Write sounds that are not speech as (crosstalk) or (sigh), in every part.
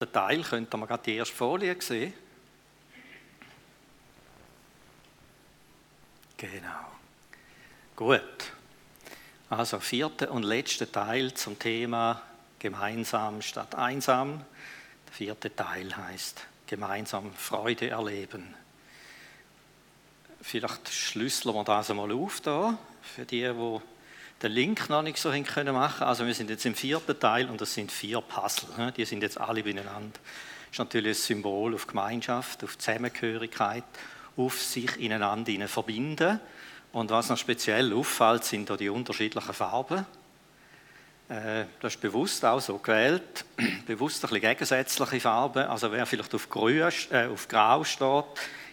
Der Teil könnte man gerade die erste Folie sehen. Genau. Gut. Also vierter und letzter Teil zum Thema gemeinsam statt einsam. Der vierte Teil heißt gemeinsam Freude erleben. Vielleicht schlüsseln wir das einmal auf da, für die, die den Link noch nicht so können machen. Also wir sind jetzt im vierten Teil und das sind vier Puzzle. Ne? Die sind jetzt alle beieinander. Das ist natürlich ein Symbol auf Gemeinschaft, auf Zusammengehörigkeit, auf sich ineinander verbinden. Und was noch speziell auffällt, sind da die unterschiedlichen Farben. Äh, das ist bewusst auch so gewählt, (clears throat) bewusst ein bisschen gegensätzliche Farben. Also wer vielleicht auf, Grün, äh, auf Grau steht,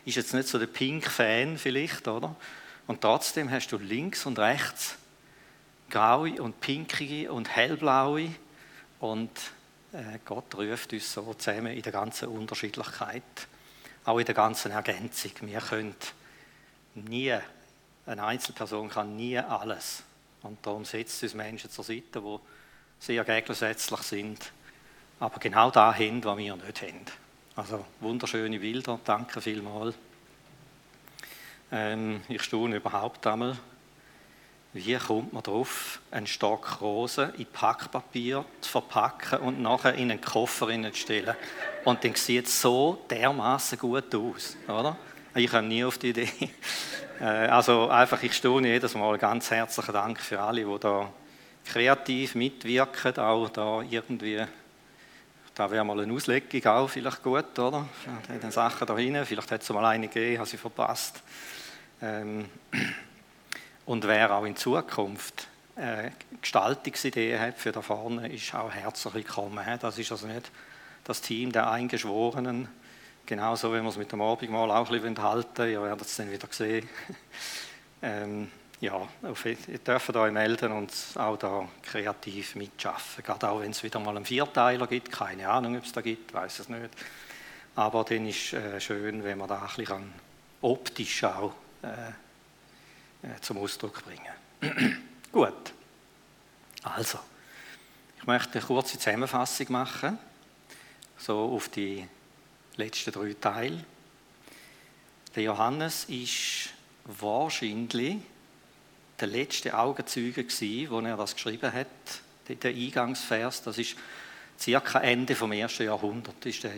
ist jetzt nicht so der Pink-Fan vielleicht, oder? Und trotzdem hast du links und rechts graue und pinkige und hellblaue. Und äh, Gott ruft uns so zusammen in der ganzen Unterschiedlichkeit, auch in der ganzen Ergänzung. Wir können nie, eine Einzelperson kann nie alles. Und darum setzt uns Menschen zur Seite, die sehr gegensätzlich sind, aber genau da haben, was wir nicht haben. Also wunderschöne Bilder, danke vielmals. Ähm, ich staune überhaupt einmal, wie kommt man darauf, einen Stock Rosen in Packpapier zu verpacken und nachher in einen Koffer zu stellen? Und dann sieht es so dermaßen gut aus, oder? Ich komme nie auf die Idee. (laughs) Äh, also einfach, ich staune jedes Mal. Ganz herzlichen Dank für alle, die da kreativ mitwirken, auch da irgendwie da wäre mal eine Auslegung auch vielleicht gut, oder? Den Sachen da hinten. Vielleicht hat es mal eine gegeben, habe sie verpasst. Ähm, (clears throat) und wer auch in Zukunft äh, Gestaltungsideen hat für da vorne, ist auch herzlich willkommen. Das ist also nicht das Team der Eingeschworenen, genauso wie wir es mit dem Abendmahl auch ein bisschen halten Ihr werdet es dann wieder sehen. (laughs) ähm, ja, ihr dürft euch melden und auch da kreativ mitschaffen. Gerade auch wenn es wieder mal einen Vierteiler gibt, keine Ahnung, ob es da gibt, weiß es nicht. Aber dann ist äh, schön, wenn man da ein bisschen optisch auch äh, zum Ausdruck bringen. (clears throat) Gut. Also, ich möchte eine kurze Zusammenfassung machen, so auf die letzten drei Teile. Der Johannes ist wahrscheinlich der letzte Augenzeuge gewesen, wo er das geschrieben hat, der Eingangsvers. Das ist circa Ende vom ersten Jahrhundert. Ist der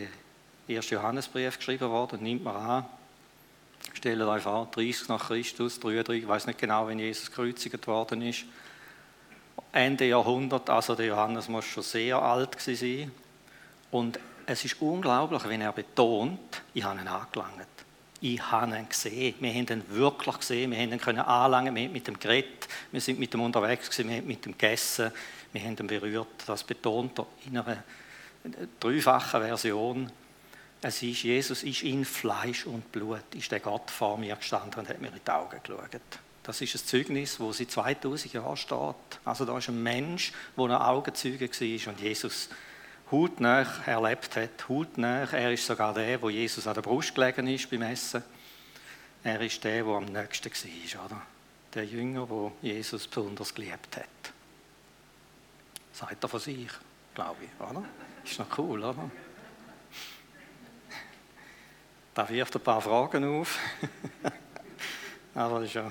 erste Johannesbrief geschrieben worden. Nimmt man an, Stellt euch vor, 30 nach Christus, 33, ich weiß nicht genau, wenn Jesus gekreuzigt worden ist. Ende Jahrhundert, also der Johannes muss schon sehr alt sein. Und es ist unglaublich, wenn er betont, ich habe ihn angelangt. Ich habe ihn gesehen. Wir haben ihn wirklich gesehen. Wir haben ihn können anlangen. Wir haben mit ihm geredet. Wir sind mit ihm unterwegs gewesen. Wir haben mit ihm gegessen. Wir haben ihn berührt. Das betont er in einer dreifachen Version. Es ist, Jesus ist in Fleisch und Blut, ist der Gott vor mir gestanden und hat mir in die Augen geschaut. Das ist ein Zeugnis, wo seit 2000 Jahren steht. Also da ist ein Mensch, der ein Augenzeuge war und Jesus hautnah erlebt hat, hautnah. Er ist sogar der, wo Jesus an der Brust gelegen ist beim Essen. Er ist der, der am nächsten war, oder? Der Jünger, wo Jesus besonders geliebt hat. Sagt er von sich, glaube ich, oder? Ist noch cool, oder? Da wirft ein paar Fragen auf. (laughs) Aber ja,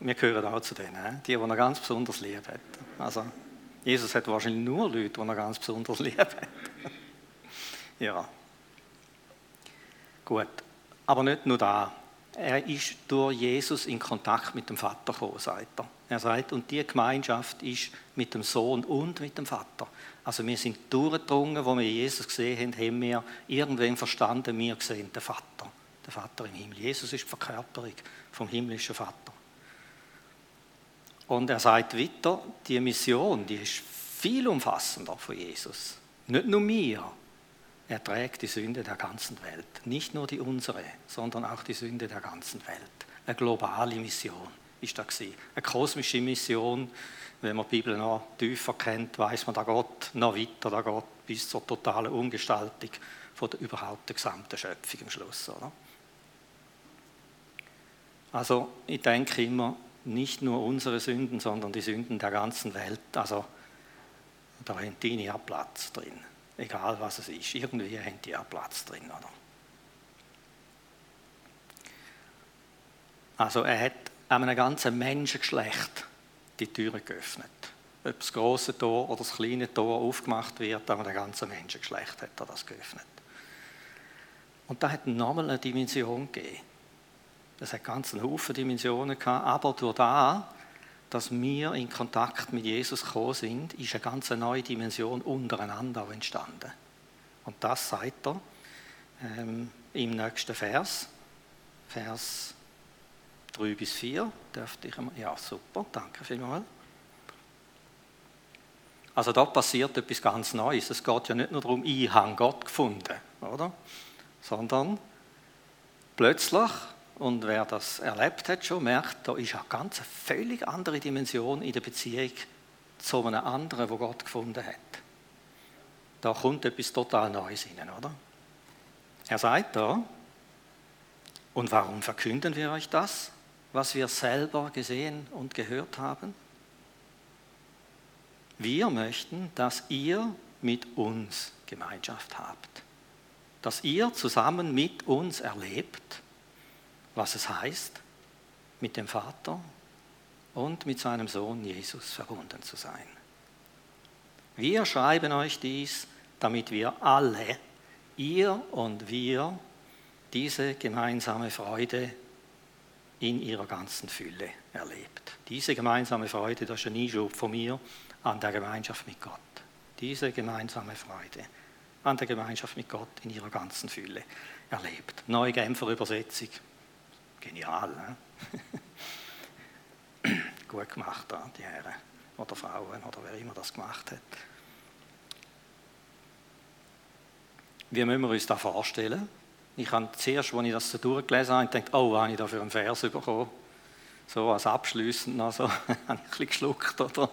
wir gehören auch zu denen, die, die er ganz besonders lieb hat. Also, Jesus hat wahrscheinlich nur Leute, die er ganz besonders lieb hat. (laughs) ja. Gut. Aber nicht nur da. Er ist durch Jesus in Kontakt mit dem Vater gekommen, sagt er. Er sagt, und die Gemeinschaft ist mit dem Sohn und mit dem Vater. Also wir sind durchgedrungen, wo wir Jesus gesehen haben, haben wir irgendwann verstanden, wir sehen den Vater, den Vater im Himmel. Jesus ist die Verkörperung vom himmlischen Vater. Und er sagt weiter, die Mission, die ist viel umfassender von Jesus. Nicht nur mir. Er trägt die Sünde der ganzen Welt. Nicht nur die unsere, sondern auch die Sünde der ganzen Welt. Eine globale Mission ist da gewesen. Eine kosmische Mission, wenn man die Bibel noch tiefer kennt, weiß man, da geht noch weiter, da geht bis zur totalen Umgestaltung von der überhaupt der gesamten Schöpfung am Schluss. Oder? Also ich denke immer, nicht nur unsere Sünden, sondern die Sünden der ganzen Welt. Also da haben deine Platz drin. Egal was es ist. Irgendwie haben die auch Platz drin, oder? Also er hat einem ganzen Menschengeschlecht die Türen geöffnet. Ob das große Tor oder das kleine Tor aufgemacht wird, aber der ganze Menschengeschlecht hat er das geöffnet. Und da hat nochmal eine Dimension gegeben. Das hat ganz einen Haufen Dimensionen gehabt, aber durch das, dass wir in Kontakt mit Jesus gekommen sind, ist eine ganz neue Dimension untereinander entstanden. Und das sagt er ähm, im nächsten Vers, Vers 3 bis 4. Dürfte ich einmal, ja, super, danke vielmals. Also da passiert etwas ganz Neues. Es geht ja nicht nur darum, ich habe Gott gefunden, oder? Sondern plötzlich und wer das erlebt hat schon, merkt, da ist eine ganz völlig andere Dimension in der Beziehung zu einem anderen, wo Gott gefunden hat. Da kommt etwas total Neues hinein, oder? Er sagt da, und warum verkünden wir euch das, was wir selber gesehen und gehört haben? Wir möchten, dass ihr mit uns Gemeinschaft habt, dass ihr zusammen mit uns erlebt, was es heißt, mit dem Vater und mit seinem Sohn Jesus verbunden zu sein. Wir schreiben euch dies, damit wir alle, ihr und wir, diese gemeinsame Freude in ihrer ganzen Fülle erlebt. Diese gemeinsame Freude, das ist ein Einschub von mir an der Gemeinschaft mit Gott. Diese gemeinsame Freude an der Gemeinschaft mit Gott in ihrer ganzen Fülle erlebt. Neue Genfer Übersetzung, Genial, ne? (laughs) Gut gemacht, die Herren oder Frauen oder wer immer das gemacht hat. Wie müssen wir uns das vorstellen? Ich habe zuerst, als ich das so durchgelesen habe, gedacht, oh, was habe ich da für einen Vers bekommen? So als abschließend noch so, (laughs) habe ich ein bisschen geschluckt, oder?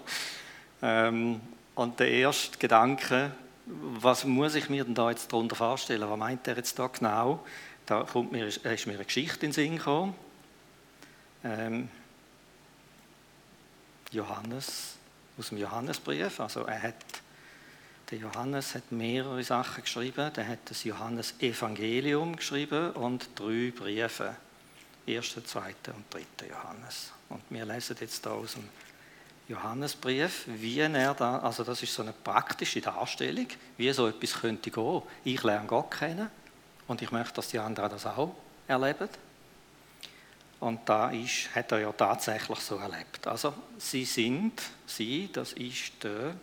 Ähm, und der erste Gedanke, was muss ich mir denn da jetzt darunter vorstellen? Was meint er jetzt da genau? Da kommt mir, ist mir eine Geschichte in den Sinn gekommen. Ähm, Johannes, aus dem Johannesbrief. Also er hat, der Johannes hat mehrere Sachen geschrieben. Der hat das Johannes-Evangelium geschrieben und drei Briefe. Erster, zweiter und dritter Johannes. Und wir lesen jetzt da aus dem Johannesbrief, wie er da, also das ist so eine praktische Darstellung, wie so etwas könnte gehen. Ich lerne Gott kennen, und ich möchte, dass die anderen das auch erleben. Und da ist, hat er ja tatsächlich so erlebt. Also sie sind, sie, das ist der,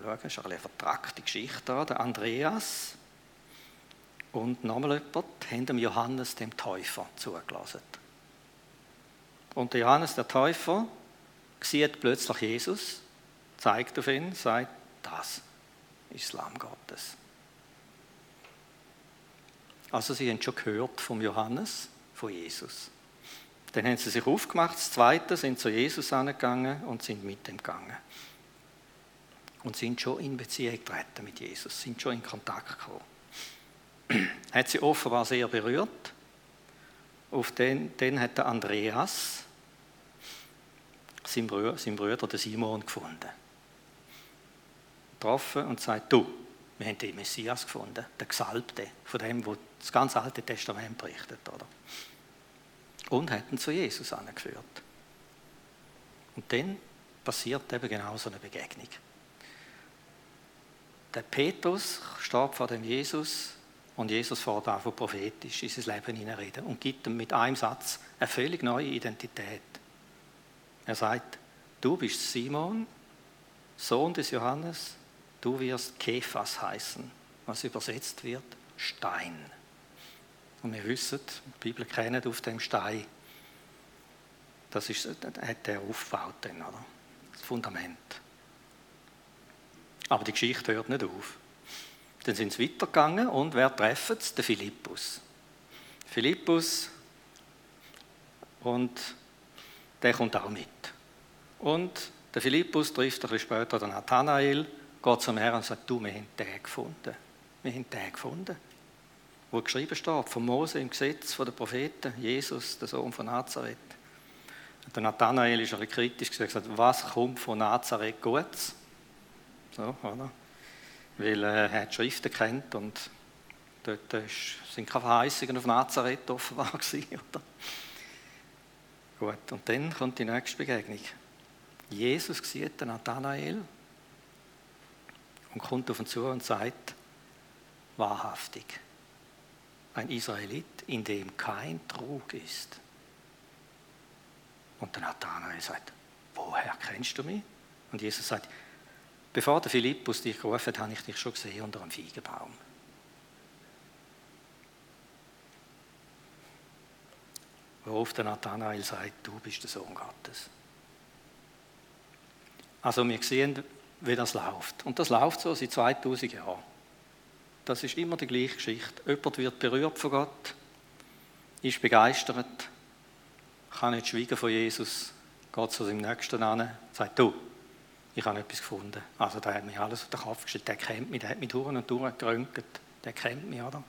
schauen, ist eine vertragte Geschichte da, der Andreas und nochmal jemand, haben dem Johannes dem Täufer zugelassen. Und der Johannes der Täufer sieht plötzlich Jesus, zeigt auf ihn, sagt, das ist das Lamm Gottes. Also sie haben schon gehört vom Johannes, von Jesus. Dann haben sie sich aufgemacht, das Zweite, sind zu Jesus angegangen und sind mit ihm gegangen. Und sind schon in Beziehung getreten mit Jesus, sind schon in Kontakt gekommen. (clears throat) hat sie offenbar sehr berührt. Auf den, den hat der Andreas, sein Bruder, sein Bruder, der Simon, gefunden. Getroffen und sagt, du, wir haben den Messias gefunden, den Gesalbte, von dem, wo das ganze Alte Testament berichtet, oder? Und hat ihn zu Jesus angeführt. Und dann passiert eben genau so eine Begegnung. Der Petrus steht vor dem Jesus und Jesus fährt einfach prophetisch in sein Leben hineinreden und gibt ihm mit einem Satz eine völlig neue Identität. Er sagt, du bist Simon, Sohn des Johannes, du wirst Kephas heißen, was übersetzt wird Stein. Und wir wissen, die Bibel kennt auf dem Stein, das ist, hat er aufgebaut, dann, oder? das Fundament. Aber die Geschichte hört nicht auf. Dann sind sie weitergegangen und wer treffen sie? Der Philippus. Philippus und der kommt auch mit. Und der Philippus trifft ein bisschen später den Nathanael geht zum Herrn und sagt, du, wir haben den gefunden. Wir haben den gefunden. Wo geschrieben steht, von Mose im Gesetz, von Propheten, Jesus, der Sohn von Nazareth. Und der Nathanael ist ein bisschen kritisch gesagt, was kommt von Nazareth Gutes? So, oder? weil äh, er die Schriften kennt und dort sind keine Verheißungen auf Nazareth offenbar (laughs) gewesen, oder? Gut, und dann kommt die nächste Begegnung. Jesus sieht den Nathanael und kommt auf ihn zu und sagt, wahrhaftig, ein Israelit, in dem kein Trug ist. Und der Nathanael sagt, woher kennst du mich? Und Jesus sagt, bevor der Philippus dich gerufen hat, habe ich dich schon gesehen unter einem Feigenbaum. Worauf der Nathanael sagt, du bist der Sohn Gottes. Also wir sehen, wie das läuft. Und das läuft so seit 2000 Jahren. Das ist immer die gleiche Geschichte. Jemand wird berührt von Gott, ist begeistert, kann nicht schweigen von Jesus, geht zu seinem Nächsten an, sagt, du, ich habe etwas gefunden. Also der hat mir alles auf den Kopf gestellt, der kennt mich, der hat mich durch und durch geröntgt, der kennt mich, oder?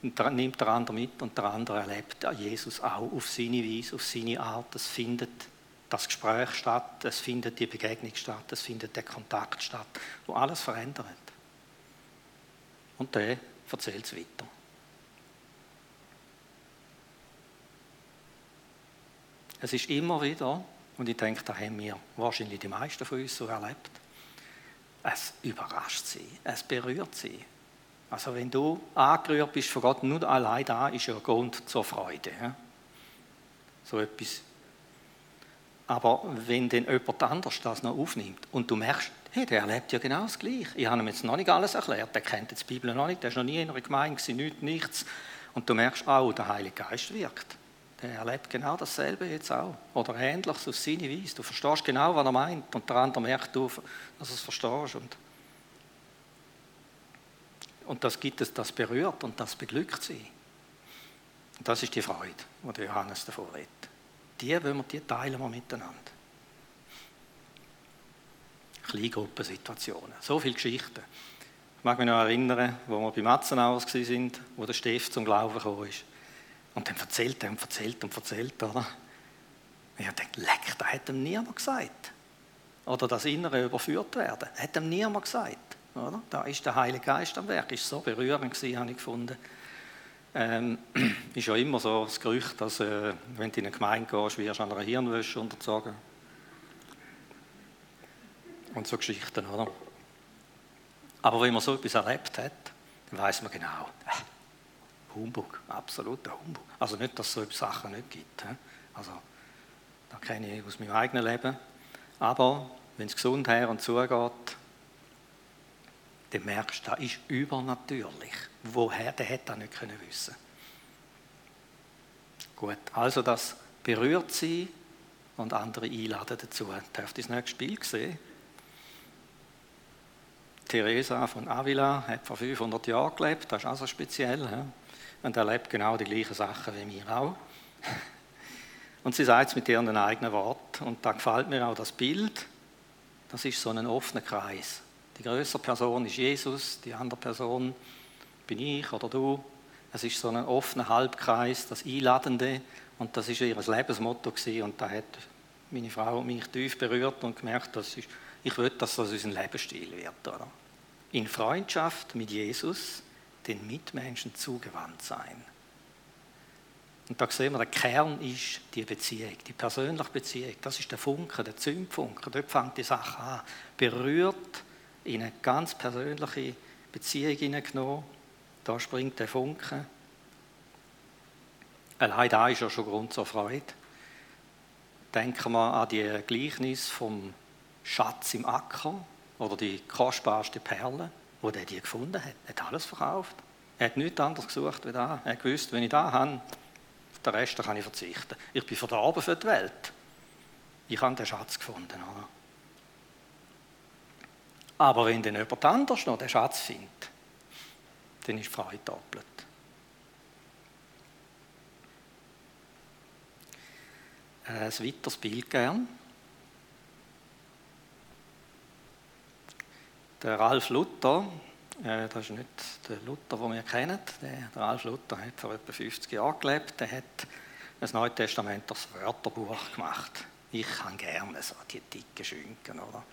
Und dann nimmt der andere mit und der andere erlebt Jesus auch auf seine Weise, auf seine Art. Es findet das Gespräch statt, es findet die Begegnung statt, es findet der Kontakt statt, wo alles verändert. Und der erzählt es weiter. Es ist immer wieder, und ich denke, da haben wir wahrscheinlich die meisten von uns so erlebt, es überrascht sie, es berührt sie. Also wenn du angerührt bist von Gott, nur allein da ist ja Grund zur Freude. So etwas. Aber wenn dann jemand anders das noch aufnimmt und du merkst, hey, der erlebt ja genau das Gleiche. Ich habe ihm jetzt noch nicht alles erklärt, der kennt jetzt die Bibel noch nicht, der ist noch nie in einer Gemeinde, nichts, nichts. Und du merkst, oh, der Heilige Geist wirkt der erlebt genau dasselbe jetzt auch. Oder Ähnliches auf seine Weise. Du verstehst genau, was er meint. Und der andere merkt, du, dass du es verstehst. Und, und das gibt es, das berührt und das beglückt sie. Und das ist die Freude, die Johannes davor redet. Die wollen wir, die teilen wir miteinander. Kleingruppensituationen. So viele Geschichten. Ich mag mich noch erinnern, wo wir bei Matzenauers waren, wo der Steff zum Glauben ist. Und dann erzählt er und erzählt und erzählt, oder? Und ich denke, leck, das hat ihm niemand gesagt. Oder das Innere überführt werden. Das hat ihm niemand gesagt. Oder? Da ist der Heilige Geist am Werk. Ist so berührend gewesen, habe ich gefunden. Ähm, (clears throat) ist ja immer so das Gerücht, dass äh, wenn du in eine Gemeinde gehst, wirst du an einer Hirnwäsche unterzogen. Und so Geschichten, oder? Aber wenn man so etwas erlebt hat, dann weiß man genau, Humbug, absoluter Humbug. Also nicht, dass es so Sachen nicht gibt. Also, da kenne ich aus meinem eigenen Leben. Aber wenn es gesund her und zugeht, dann merkst du, das ist übernatürlich. Woher, der hätte das nicht können wissen Gut, also das berührt sie und andere einladen dazu. Dürft ihr das nächste Spiel sehen? Teresa von Avila hat vor 500 Jahren gelebt, das ist auch so speziell. He? und erlebt genau die gleichen Sachen wie wir auch. (laughs) Und sie sagt es mit ihren eigenen Worten. Und da gefällt mir auch das Bild. Das ist so ein offener Kreis. Die größere Person ist Jesus, die andere Person bin ich oder du. Es ist so ein offener Halbkreis, das Einladende. Und das ist ihr Lebensmotto gewesen. Und da hat meine Frau mich tief berührt und gemerkt, dass ich, ich will, dass das unser Lebensstil wird. Oder? In Freundschaft mit Jesus den Mitmenschen zugewandt sein. Und da sehen wir, der Kern ist die Beziehung, die persönliche Beziehung. Das ist der Funke, der Zündfunke. Dort fängt die Sache an. Berührt, in eine ganz persönliche Beziehung hineingenommen. Da springt der Funke. Allein da ist ja schon Grund zur Freude. Denken wir an die Gleichnis vom Schatz im Acker oder die kostbarste Perle wo der die gefunden hat. Er hat alles verkauft. Er hat nichts anderes gesucht wie da. Er wusste, wenn ich da habe, auf den Rest kann ich verzichten. Ich bin verdorben für die Welt. Ich habe den Schatz gefunden. Oder? Aber wenn dann jemand anders noch den Schatz findet, dann ist die Freude doppelt. Ein weiteres Bild gern. Der Ralf Luther, äh, das ist nicht der Luther, den wir kennen, der, der Ralf Luther hat vor etwa 50 Jahren gelebt, der hat das Neue Testament das Wörterbuch gemacht. Ich kann gerne so die dicken Schinken, oder?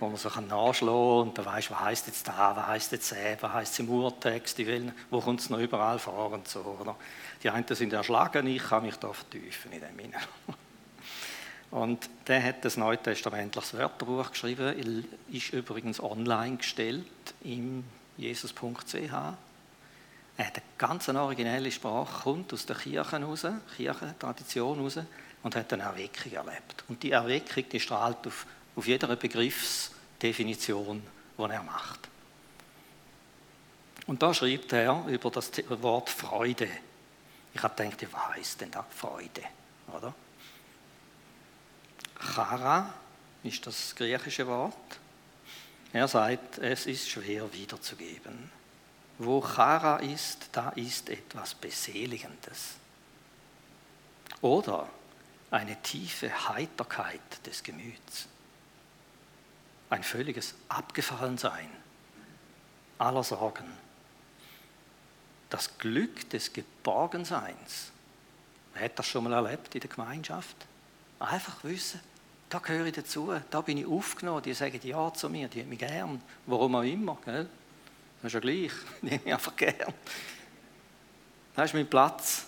wo man so nachschlagen kann und dann weißt, was heißt jetzt da, was heißt jetzt äh, was heißt im Urtext, wo kommt es noch überall vor und so. Oder? Die einen sind erschlagen, ich kann mich da vertiefen in dem Sinne. Und der hat das neutestamentliches Wörterbuch geschrieben, ist übrigens online gestellt im jesus.ch. Er hat eine ganz originelle Sprache, kommt aus der Kirche raus, Kirchentradition raus und hat eine Erweckung erlebt. Und die Erweckung, die strahlt auf, auf jeder Begriffsdefinition, die er macht. Und da schreibt er über das Wort Freude. Ich habe gedacht, was heißt denn da Freude? Oder? Chara ist das griechische Wort. Er sagt, es ist schwer wiederzugeben. Wo Chara ist, da ist etwas Beseligendes. Oder eine tiefe Heiterkeit des Gemüts. Ein völliges Abgefallensein aller Sorgen. Das Glück des Geborgenseins. Wer hat das schon mal erlebt in der Gemeinschaft? Einfach wissen, da gehöre ich dazu, da bin ich aufgenommen, die sagen ja zu mir, die haben mich gern, warum auch immer, gell? das ist ja gleich, (laughs) die haben mich einfach gern. Da ist mein Platz.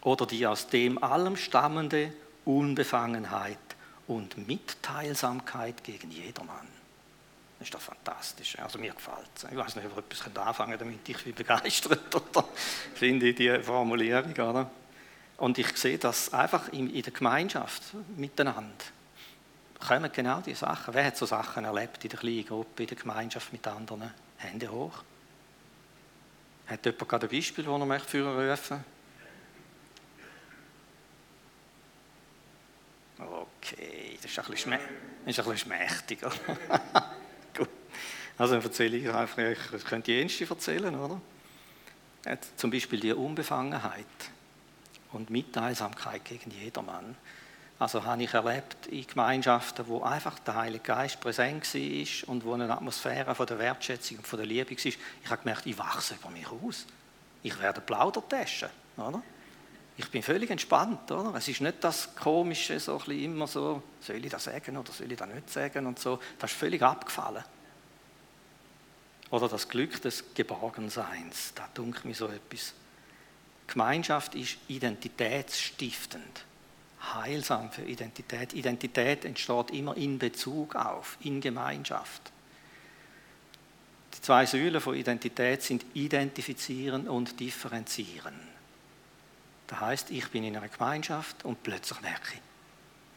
Oder die aus dem allem stammende Unbefangenheit und Mitteilsamkeit gegen jedermann. Das ist doch fantastisch. Also mir gefällt es. Ich weiß nicht, ob ihr etwas anfangen damit ich bin begeistert (laughs) oder finde ich die Formulierung. Oder? Und ich sehe das einfach in, der Gemeinschaft miteinander. Kommen genau diese Sachen. Wer hat so Sachen erlebt in der kleinen Gruppe, in der Gemeinschaft mit anderen? Hände hoch. Hat jemand gerade ein Beispiel, das er möchte führen rufen Okay, das ist ein bisschen, schmä bisschen schmächtiger. (laughs) Gut. Also dann erzähle ich einfach, ich könnte die Ängste erzählen, oder? Zum Beispiel die Unbefangenheit und Mitteilsamkeit gegen jedermann. Also habe ich erlebt in Gemeinschaften, wo einfach der Heilige Geist präsent war und wo eine Atmosphäre von der Wertschätzung und von der Liebe war. Ich habe gemerkt, ich wachse über mich aus. Ich werde Plaudertaschen, oder? Ich bin völlig entspannt, oder? Es ist nicht das Komische, so ein immer so, soll ich das sagen oder soll ich das nicht sagen und so. Das ist völlig abgefallen. Oder das Glück des Geborgenseins, da dunkelt mir so etwas Gemeinschaft ist identitätsstiftend, heilsam für Identität. Identität entsteht immer in Bezug auf, in Gemeinschaft. Die zwei Säulen von Identität sind identifizieren und differenzieren. Das heißt, ich bin in einer Gemeinschaft und plötzlich merke ich,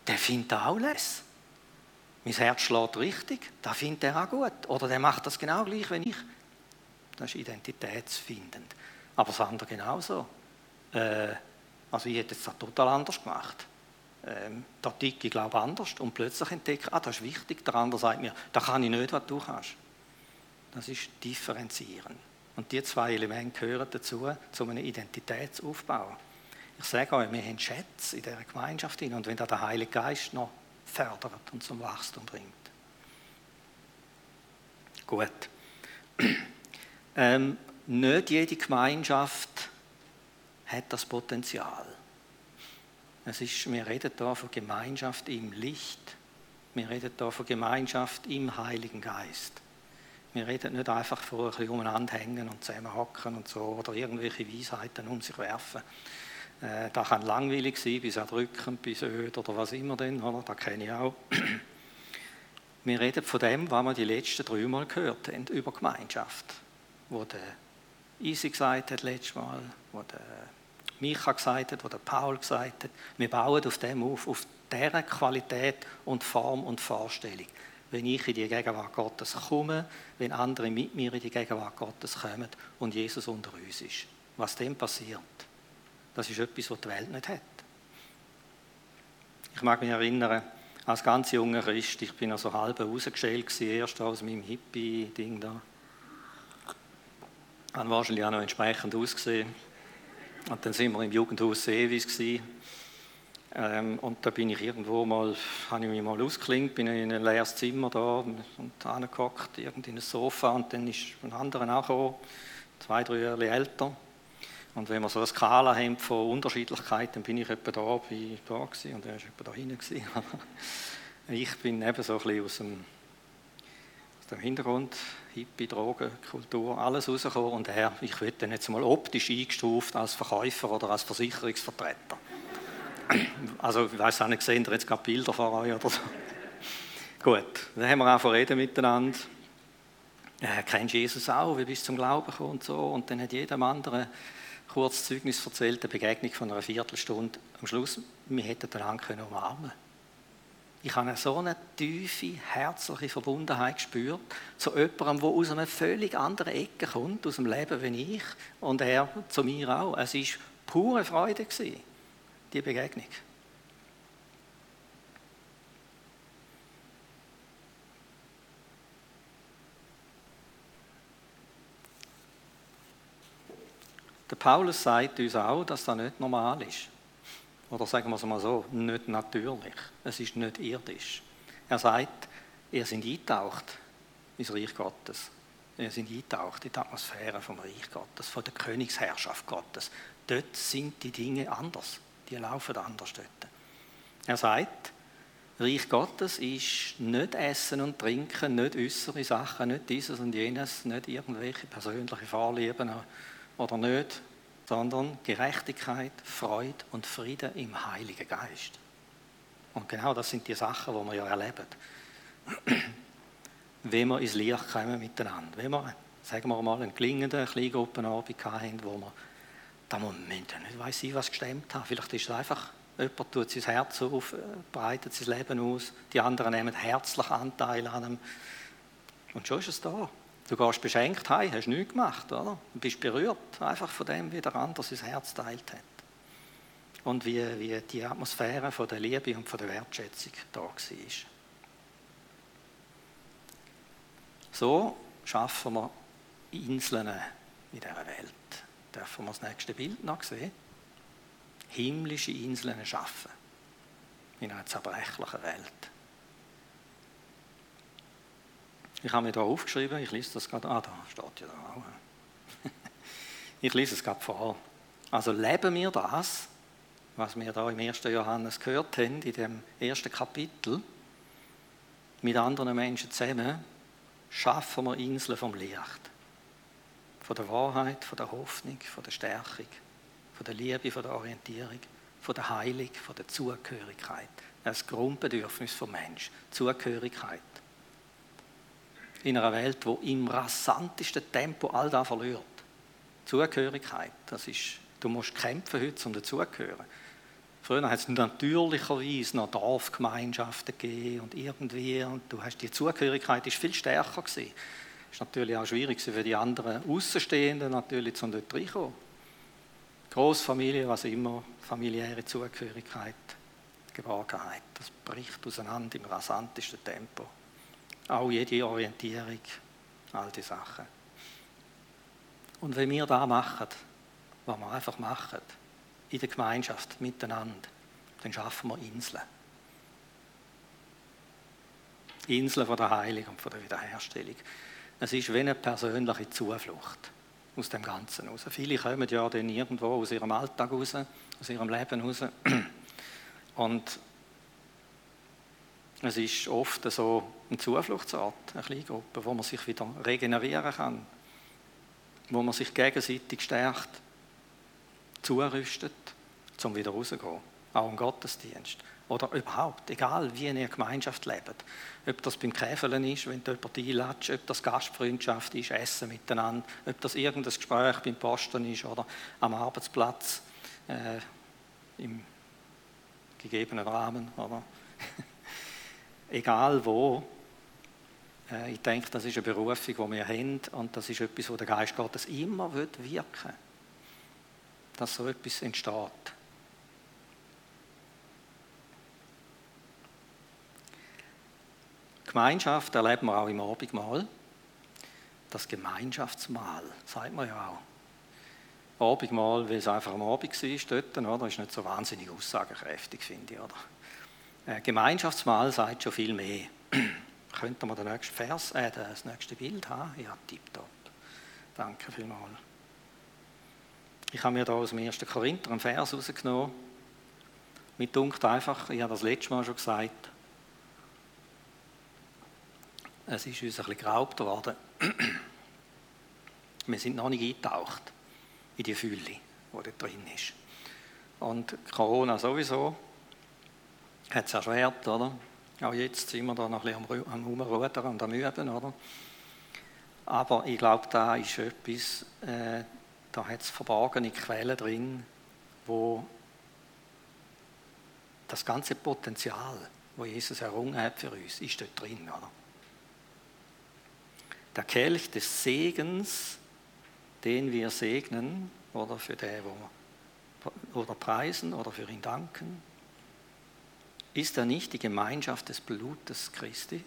der findet auch les. Mein Herz schlägt richtig, da findet er auch gut. Oder der macht das genau gleich wie ich. Das ist identitätsfindend. Aber das andere genauso. Äh, also ich hätte es total anders gemacht. Ähm, da ticke ich glaube anders und plötzlich entdecke ah, das ist wichtig, der andere sagt mir, da kann ich nicht, was du kannst. Das ist differenzieren. Und die zwei Elemente gehören dazu, zu einem Identitätsaufbau. Ich sage euch, wir haben Schätze in dieser Gemeinschaft und wenn da der Heilige Geist noch fördert und zum Wachstum bringt. Gut. (clears throat) Ähm, nicht jede Gemeinschaft hat das Potenzial. Es ist, wir reden hier von Gemeinschaft im Licht. Wir reden hier von Gemeinschaft im Heiligen Geist. Wir reden nicht einfach von ein bisschen umeinander hängen und zusammenhocken und so oder irgendwelche Weisheiten um sich werfen. Äh, das kann langweilig sein, bis erdrückend, bis öd oder was immer denn, oder? das kenne ich auch. (clears throat) Wir reden von dem, was wir die letzten drei Mal gehört haben, über Gemeinschaft. Wo der Isi gesagt hat letztes Mal, wo der Micha gesagt hat, wo der Paul gesagt hat. Wir bauen auf dem auf, auf dieser Qualität und Form und Vorstellung. Wenn ich in die Gegenwart Gottes komme, wenn andere mit mir in die Gegenwart Gottes kommen und Jesus unter uns ist. Was dem passiert, das ist etwas, was die Welt nicht hat. Ich mag mich erinnern, als ganz junger Christ, ich bin also halb rausgeschält erst aus meinem Hippie-Ding da. Habe wahrscheinlich auch noch entsprechend ausgesehen. Und dann sind wir im Jugendhaus Seewis ähm, und da bin ich irgendwo mal, habe ich mich mal ausgeklingt, bin in ein leeres Zimmer da und angehockt, in ein Sofa und dann ist ein anderer auch gekommen, zwei, drei Jahre älter. Und wenn wir so eine Skala haben von Unterschiedlichkeiten, dann bin ich etwa da, bin da gewesen, und er war etwa da hinten. (laughs) Ich bin eben so ein bisschen aus dem, dem Hintergrund, Hippie, Drogen, Kultur, alles rausgekommen und er, ich werde dann jetzt mal optisch eingestuft als Verkäufer oder als Versicherungsvertreter. (clears throat) Also ich weiß auch nicht, sehen ihr jetzt gerade Bilder von euch oder so. (laughs) Gut, dann haben wir auch reden miteinander. Äh, kennst Jesus auch, wie bist du zum Glauben gekommen und so. Und dann hat jedem anderen kurz Zeugnis erzählt, eine Begegnung von einer Viertelstunde. Am Schluss, wir hätten den Hand können umarmen Ich habe so eine tiefe, herzliche Verbundenheit gespürt zu jemandem, der aus einer völlig anderen Ecke kommt, aus dem Leben wie ich und er zu mir auch. Es war pure Freude, die Begegnung. Der Paulus sagt uns auch, dass das nicht normal ist. Oder sagen wir es mal so, nicht natürlich. Es ist nicht irdisch. Er sagt, ihr seid eingetaucht ins Reich Gottes. Ihr seid eingetaucht in die Atmosphäre vom Reich Gottes, von der Königsherrschaft Gottes. Dort sind die Dinge anders. Die laufen anders dort. Er sagt, Reich Gottes ist nicht Essen und Trinken, nicht äußere Sachen, nicht dieses und jenes, nicht irgendwelche persönliche Vorlieben oder nicht, sondern Gerechtigkeit, Freude und Frieden im Heiligen Geist. Und genau das sind die Sachen, die wir ja erleben. (clears throat) Wenn wir ins Licht kommen miteinander. Wenn wir, sagen wir mal, einen gelingenden Kleingruppenabend haben, wo wir, da man nicht weiss ich, was gestemmt haben. Vielleicht ist es einfach, jemand tut sein Herz auf, breitet sein Leben aus, die anderen nehmen herzlich Anteil an ihm. Und schon ist es da. Du gehst beschenkt heim, hast nichts gemacht, oder? Du bist berührt einfach von dem, wie der andere sein Herz teilt hat. Und wie, wie die Atmosphäre von der Liebe und von der Wertschätzung da war. So schaffen wir Inseln in dieser Welt. Dürfen wir das nächste Bild noch sehen? Himmlische Inseln schaffen in einer zerbrechlichen Welt. Ich habe mir da aufgeschrieben, ich lese das gerade, ah, da steht ja da auch. (laughs) ich lese es gerade vor. Also leben wir das, was wir da im 1. Johannes gehört haben, in dem ersten Kapitel, mit anderen Menschen zusammen, schaffen wir Inseln vom Licht. Von der Wahrheit, von der Hoffnung, von der Stärkung, von der Liebe, von der Orientierung, von der Heilung, von der Zugehörigkeit. Das Grundbedürfnis vom Mensch, Zugehörigkeit in einer Welt, wo im rasantesten Tempo all das verliert. Zugehörigkeit, das ist, du musst kämpfen heute, um dazugehören. Früher hat es natürlicherweise noch Dorfgemeinschaften gegeben und irgendwie, und du hast die Zugehörigkeit ist viel stärker gewesen. Es ist natürlich auch schwierig für die anderen Außenstehenden natürlich, um dort reinkommen. Großfamilie, was immer, familiäre Zugehörigkeit, Geborgenheit, das bricht auseinander im rasantesten Tempo auch jede Orientierung, all die Sachen. Und wenn wir da machen, was wir einfach machen, in der Gemeinschaft, miteinander, dann schaffen wir Inseln. Inseln von der Heilung und von der Wiederherstellung. Es ist wie eine persönliche Zuflucht aus dem Ganzen raus. Viele kommen ja dann irgendwo aus ihrem Alltag raus, aus ihrem Leben raus. Und es ist oft so ein Zufluchtsort, eine Kleingruppe, wo man sich wieder regenerieren kann, wo man sich gegenseitig stärkt, zurüstet, um wieder rauszugehen. Auch im Gottesdienst. Oder überhaupt, egal wie in einer Gemeinschaft lebt. Ob das beim Käfeln ist, wenn du jemanden einlädst, ob das Gastfreundschaft ist, Essen miteinander, ob das irgendein Gespräch beim Posten ist oder am Arbeitsplatz äh, im gegebenen Rahmen. Oder? (laughs) egal wo. Äh, ich denke, das ist eine Berufung, die wir haben und das ist etwas, wo der Geist Gottes immer wirken dass so etwas entsteht. Gemeinschaft erleben wir auch im Abendmahl. Das Gemeinschaftsmahl, sagt man ja auch. Abendmahl, weil es einfach am Abend war, dort, oder? ist nicht so wahnsinnig aussagekräftig, finde ich. Oder? Äh, Gemeinschaftsmahl sagt schon viel mehr. (clears throat) Könnte man den nächsten Vers, äh, das nächste Bild haben? Ja, tipptopp. Danke vielmals. Ich habe mir da aus dem 1. Korinther einen Vers rausgenommen. Mit dunkt einfach, ich habe das letzte Mal schon gesagt, es ist uns ein bisschen geraubt worden. (clears throat) Wir sind noch nicht eingetaucht in die Fülle, die da drin ist. Und Corona sowieso hat es erschwert, oder? Auch jetzt sind wir da noch ein bisschen am Umrudern und am Üben, oder? Aber ich glaube, da ist etwas, äh, da hat es verborgene Quellen drin, wo das ganze Potenzial, wo Jesus errungen hat für uns, ist dort drin, oder? Der Kelch des Segens, den wir segnen, oder für den, wo oder preisen oder für ihn danken, ist er nicht die Gemeinschaft des Blutes Christi?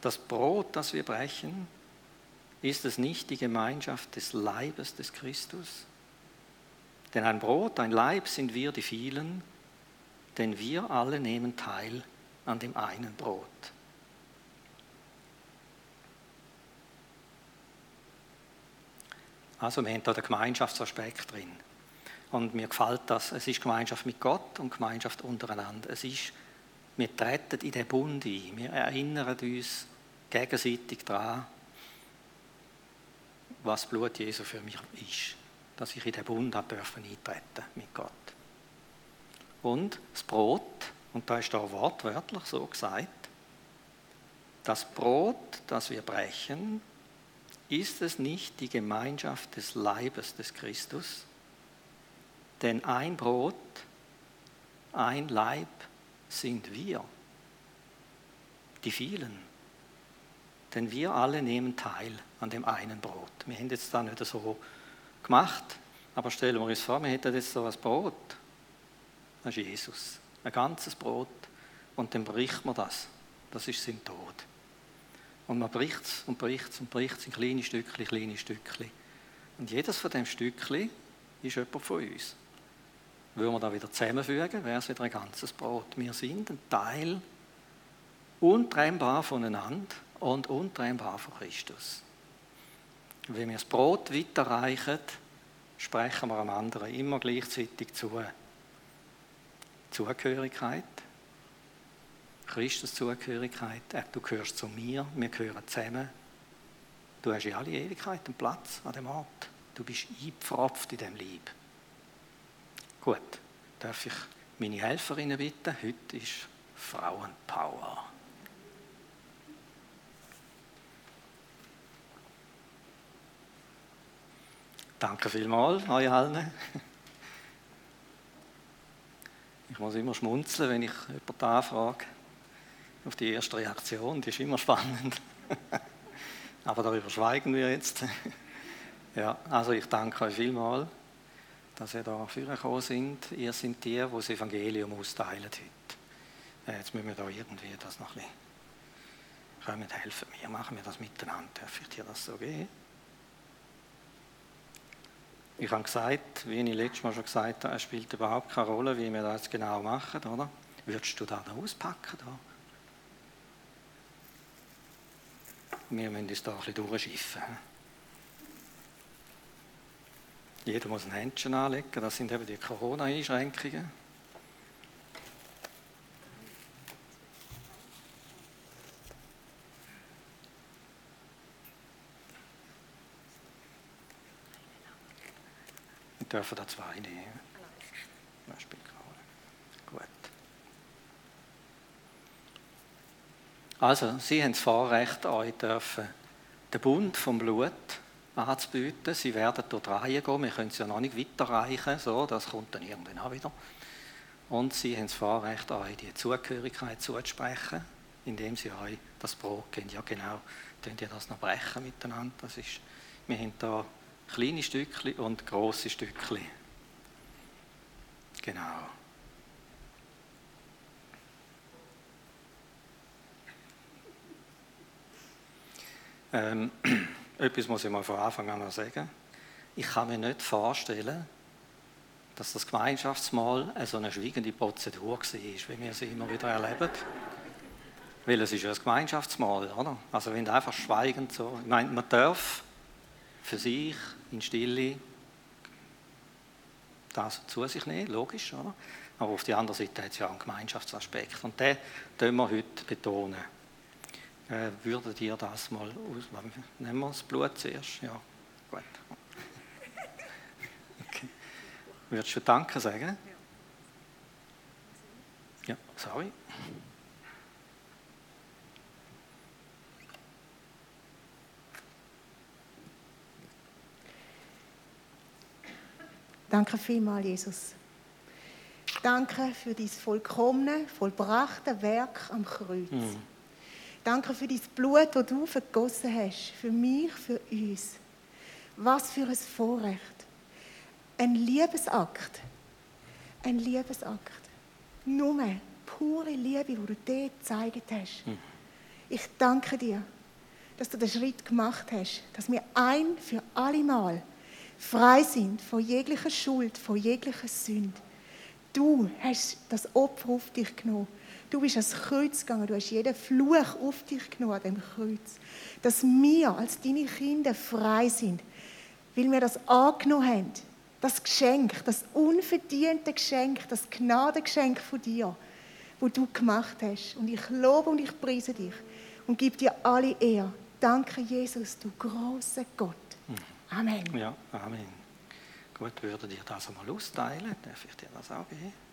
Das Brot, das wir brechen, ist es nicht die Gemeinschaft des Leibes des Christus? Denn ein Brot, ein Leib sind wir die vielen, denn wir alle nehmen teil an dem einen Brot. Also wir haben da den Gemeinschaftsaspekt drin. Und mir gefällt das. Es ist Gemeinschaft mit Gott und Gemeinschaft untereinander. Es ist, wir treten in den Bund ein. Wir erinnern uns gegenseitig daran, was Blut Jesu für mich ist. Dass ich in den Bund dürfen eintreten mit Gott. Und das Brot, und da ist da wortwörtlich so gesagt, das Brot, das wir brechen, ist es nicht die Gemeinschaft des Leibes des Christus? Denn ein Brot, ein Leib sind wir, die vielen. Denn wir alle nehmen teil an dem einen Brot. Wir haben jetzt da nicht so gemacht, aber stellen wir uns vor, wir hätten jetzt so ein Brot. Das ist Jesus. Ein ganzes Brot. Und dann bricht man das. Das ist sein Tod. Und man bricht es und bricht es und bricht es in kleine Stückchen, kleine Stückchen. Und jedes von diesen Stückchen ist jemand von uns. Würden wir da wieder zusammenfügen, wäre es wieder ein ganzes Brot. Wir sind ein Teil untrennbar voneinander und untrennbar von Christus. Wenn wir das Brot weiterreichen, sprechen wir am anderen immer gleichzeitig zu. Zugehörigkeit, Christus-Zugehörigkeit, du gehörst zu mir, wir gehören zusammen. Du hast in alle Ewigkeit einen Platz an dem Ort. Du bist eingepfropft in dem Lieb. Gut, darf ich meine Helferinnen bitten? Heute ist Frauenpower. Danke vielmals euch allen. Ich muss immer schmunzeln, wenn ich jemanden anfrage. Auf die erste Reaktion, die ist immer spannend. (laughs) Aber darüber schweigen wir jetzt. Ja, also ich danke euch vielmals dass ihr da vorgekommen sind. Ihr seid die, die das Evangelium austeilen heute. Äh, jetzt müssen wir da irgendwie das noch ein bisschen können helfen. Wir machen wir das miteinander. Darf ich dir das so geben? Ich habe gesagt, wie ich letztes Mal schon gesagt habe, es spielt überhaupt keine Rolle, wie wir das genau machen, oder? Würdest du da auspacken? Da? Wir müssen uns da ein bisschen durchschiffen. Jeder muss ein Händchen anlegen. Das sind eben die Corona-Einschränkungen. Wir dürfen da zwei nehmen. Gut. Also, Sie haben das Vorrecht, euch dürfen den Bund vom Blut anzubieten. Sie werden dort reingehen, wir können es ja noch nicht weiterreichen, so, das kommt dann irgendwann auch wieder. Und sie haben das Vorrecht, euch die Zugehörigkeit zuzusprechen, indem sie euch das Brot geben. Ja genau, könnt ihr das noch brechen miteinander. Das ist, wir haben da kleine Stückchen und große Stückchen. Genau. Ähm, (clears throat) Etwas muss ich mal von Anfang an sagen. Ich kann mir nicht vorstellen, dass das Gemeinschaftsmahl so eine schweigende Prozedur war, wie wir sie immer wieder erleben. Weil es ist ja ein Gemeinschaftsmahl, oder? Also wenn einfach schweigend so, ich meine, man darf für sich in Stille das zu sich nehmen, logisch, oder? Aber auf der anderen Seite hat es ja einen Gemeinschaftsaspekt und den können wir heute betonen. Äh, würdet ihr das mal aus... Nehmen wir das Blut zuerst? Ja, gut. (laughs) Okay. Würdest du Danke sagen? Ja, sorry. Danke vielmals, Jesus. Danke für dein vollkommene, vollbrachte Werk am Kreuz. Mhm. Danke für dein Blut, das du vergossen hast. Für mich, für uns. Was für ein Vorrecht. Ein Liebesakt. Ein Liebesakt. Nur pure Liebe, die du dir gezeigt hast. Ich danke dir, dass du den Schritt gemacht hast, dass wir ein für alle Mal frei sind von jeglicher Schuld, von jeglicher Sünde. Du hast das Opfer auf dich genommen. Du bist ans Kreuz gegangen, du hast jeden Fluch auf dich genommen an dem Kreuz. Dass wir als deine Kinder frei sind, weil wir das angenommen haben. Das Geschenk, das unverdiente Geschenk, das Gnadengeschenk von dir, wo du gemacht hast. Und ich lobe und ich preise dich und gebe dir alle Ehre. Danke, Jesus, du großer Gott. Amen. Ja, Amen. Gut, würdet ihr das einmal austeilen? Darf ich dir das auch geben?